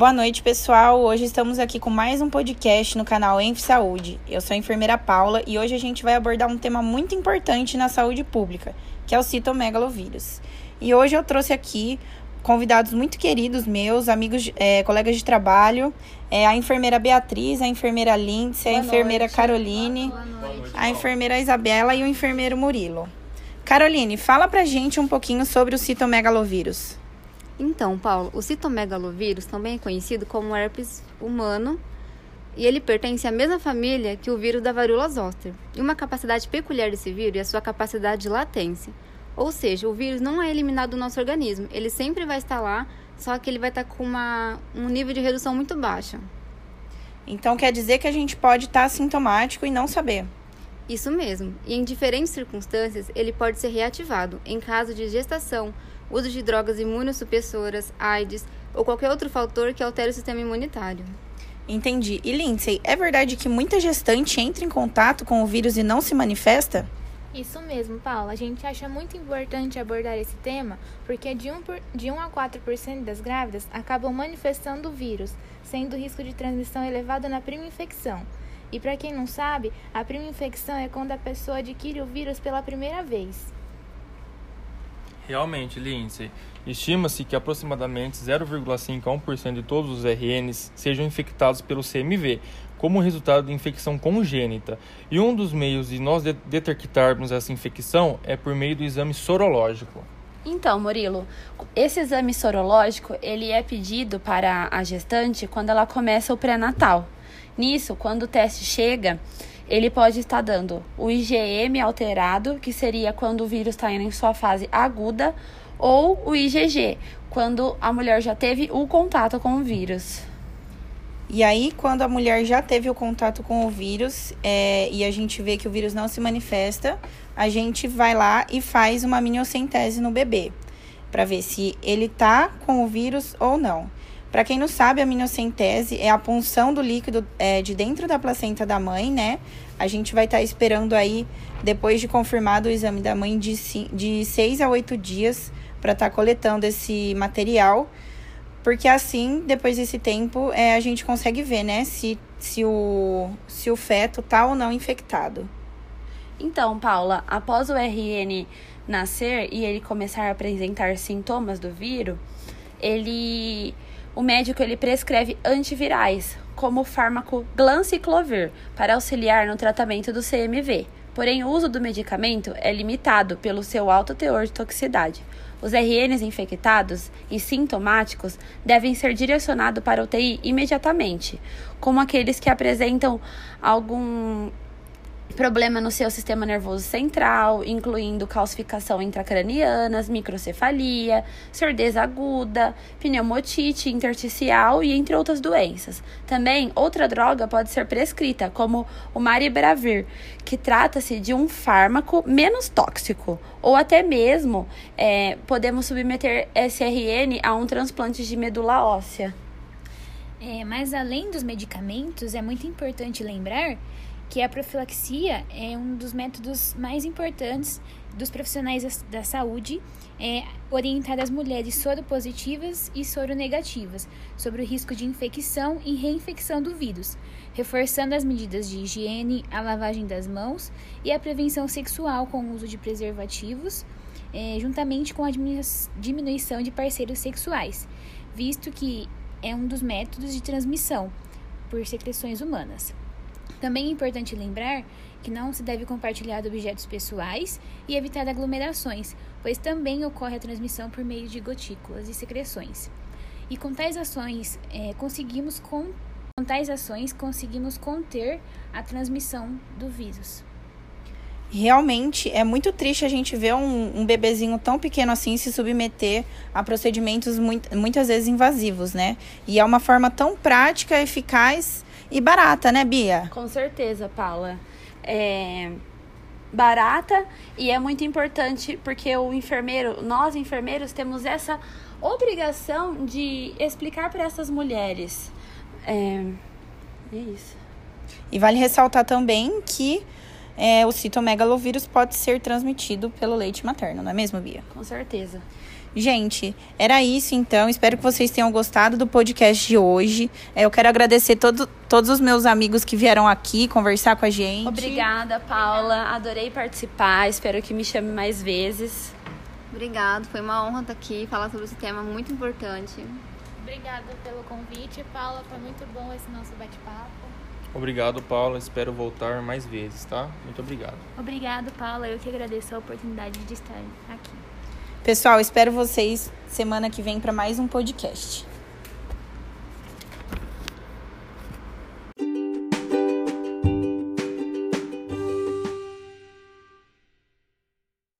Boa noite, pessoal. Hoje estamos aqui com mais um podcast no canal Enf Saúde. Eu sou a enfermeira Paula e hoje a gente vai abordar um tema muito importante na saúde pública, que é o citomegalovírus. E hoje eu trouxe aqui convidados muito queridos meus, amigos, é, colegas de trabalho, é, a enfermeira Beatriz, a enfermeira Lindsay, a enfermeira noite. Caroline, a enfermeira Isabela e o enfermeiro Murilo. Caroline, fala pra gente um pouquinho sobre o citomegalovírus. Então, Paulo, o citomegalovírus também é conhecido como herpes humano e ele pertence à mesma família que o vírus da varíola zoster. E uma capacidade peculiar desse vírus é a sua capacidade de latência. Ou seja, o vírus não é eliminado do nosso organismo, ele sempre vai estar lá, só que ele vai estar com uma, um nível de redução muito baixo. Então quer dizer que a gente pode estar assintomático e não saber. Isso mesmo. E em diferentes circunstâncias, ele pode ser reativado em caso de gestação, uso de drogas imunossupressoras, AIDS ou qualquer outro fator que altere o sistema imunitário. Entendi. E Lindsay, é verdade que muita gestante entra em contato com o vírus e não se manifesta? Isso mesmo, Paula. A gente acha muito importante abordar esse tema porque de 1, por, de 1 a 4% das grávidas acabam manifestando o vírus, sendo o risco de transmissão elevado na prima infecção. E para quem não sabe, a prima infecção é quando a pessoa adquire o vírus pela primeira vez. Realmente, Lindsay, estima-se que aproximadamente 0,5 a 1% de todos os RNs sejam infectados pelo CMV, como resultado de infecção congênita. E um dos meios de nós de detectarmos essa infecção é por meio do exame sorológico. Então, Murilo, esse exame sorológico, ele é pedido para a gestante quando ela começa o pré-natal. Nisso, quando o teste chega, ele pode estar dando o IgM alterado, que seria quando o vírus está em sua fase aguda, ou o IgG, quando a mulher já teve o contato com o vírus. E aí, quando a mulher já teve o contato com o vírus é, e a gente vê que o vírus não se manifesta, a gente vai lá e faz uma miniocentese no bebê, para ver se ele tá com o vírus ou não. Para quem não sabe, a miniocentese é a punção do líquido é, de dentro da placenta da mãe, né? A gente vai estar tá esperando aí, depois de confirmado o exame da mãe, de, de seis a oito dias para estar tá coletando esse material. Porque assim, depois desse tempo, é, a gente consegue ver, né? Se, se, o, se o feto tá ou não infectado. Então, Paula, após o RN nascer e ele começar a apresentar sintomas do vírus, ele o médico ele prescreve antivirais, como o fármaco Glanciclovir, para auxiliar no tratamento do CMV. Porém, o uso do medicamento é limitado pelo seu alto teor de toxicidade. Os RNs infectados e sintomáticos devem ser direcionados para UTI imediatamente, como aqueles que apresentam algum problema no seu sistema nervoso central, incluindo calcificação intracraniana, microcefalia, surdez aguda, pneumotite intersticial e entre outras doenças. Também outra droga pode ser prescrita, como o maribravir, que trata-se de um fármaco menos tóxico, ou até mesmo é, podemos submeter SRN a um transplante de medula óssea. É, mas além dos medicamentos, é muito importante lembrar que a profilaxia é um dos métodos mais importantes dos profissionais da saúde é, orientar as mulheres soropositivas e soronegativas sobre o risco de infecção e reinfecção do vírus, reforçando as medidas de higiene, a lavagem das mãos e a prevenção sexual com o uso de preservativos, é, juntamente com a diminuição de parceiros sexuais, visto que é um dos métodos de transmissão por secreções humanas. Também é importante lembrar que não se deve compartilhar objetos pessoais e evitar aglomerações, pois também ocorre a transmissão por meio de gotículas e secreções. E com tais ações, é, conseguimos com, com tais ações conseguimos conter a transmissão do vírus. Realmente é muito triste a gente ver um, um bebezinho tão pequeno assim se submeter a procedimentos muito, muitas vezes invasivos, né? E é uma forma tão prática, eficaz e barata, né, Bia? Com certeza, Paula. É barata e é muito importante porque o enfermeiro, nós enfermeiros temos essa obrigação de explicar para essas mulheres. É, é isso. E vale ressaltar também que é, o citomegalovírus pode ser transmitido pelo leite materno, não é mesmo, Bia? Com certeza. Gente, era isso então. Espero que vocês tenham gostado do podcast de hoje. É, eu quero agradecer todo, todos os meus amigos que vieram aqui conversar com a gente. Obrigada, Paula. Adorei participar. Espero que me chame mais vezes. Obrigado, foi uma honra estar aqui falar sobre esse tema muito importante. Obrigada pelo convite, Paula. Foi muito bom esse nosso bate-papo. Obrigado, Paula. Espero voltar mais vezes, tá? Muito obrigado. Obrigado, Paula. Eu que agradeço a oportunidade de estar aqui. Pessoal, espero vocês semana que vem para mais um podcast.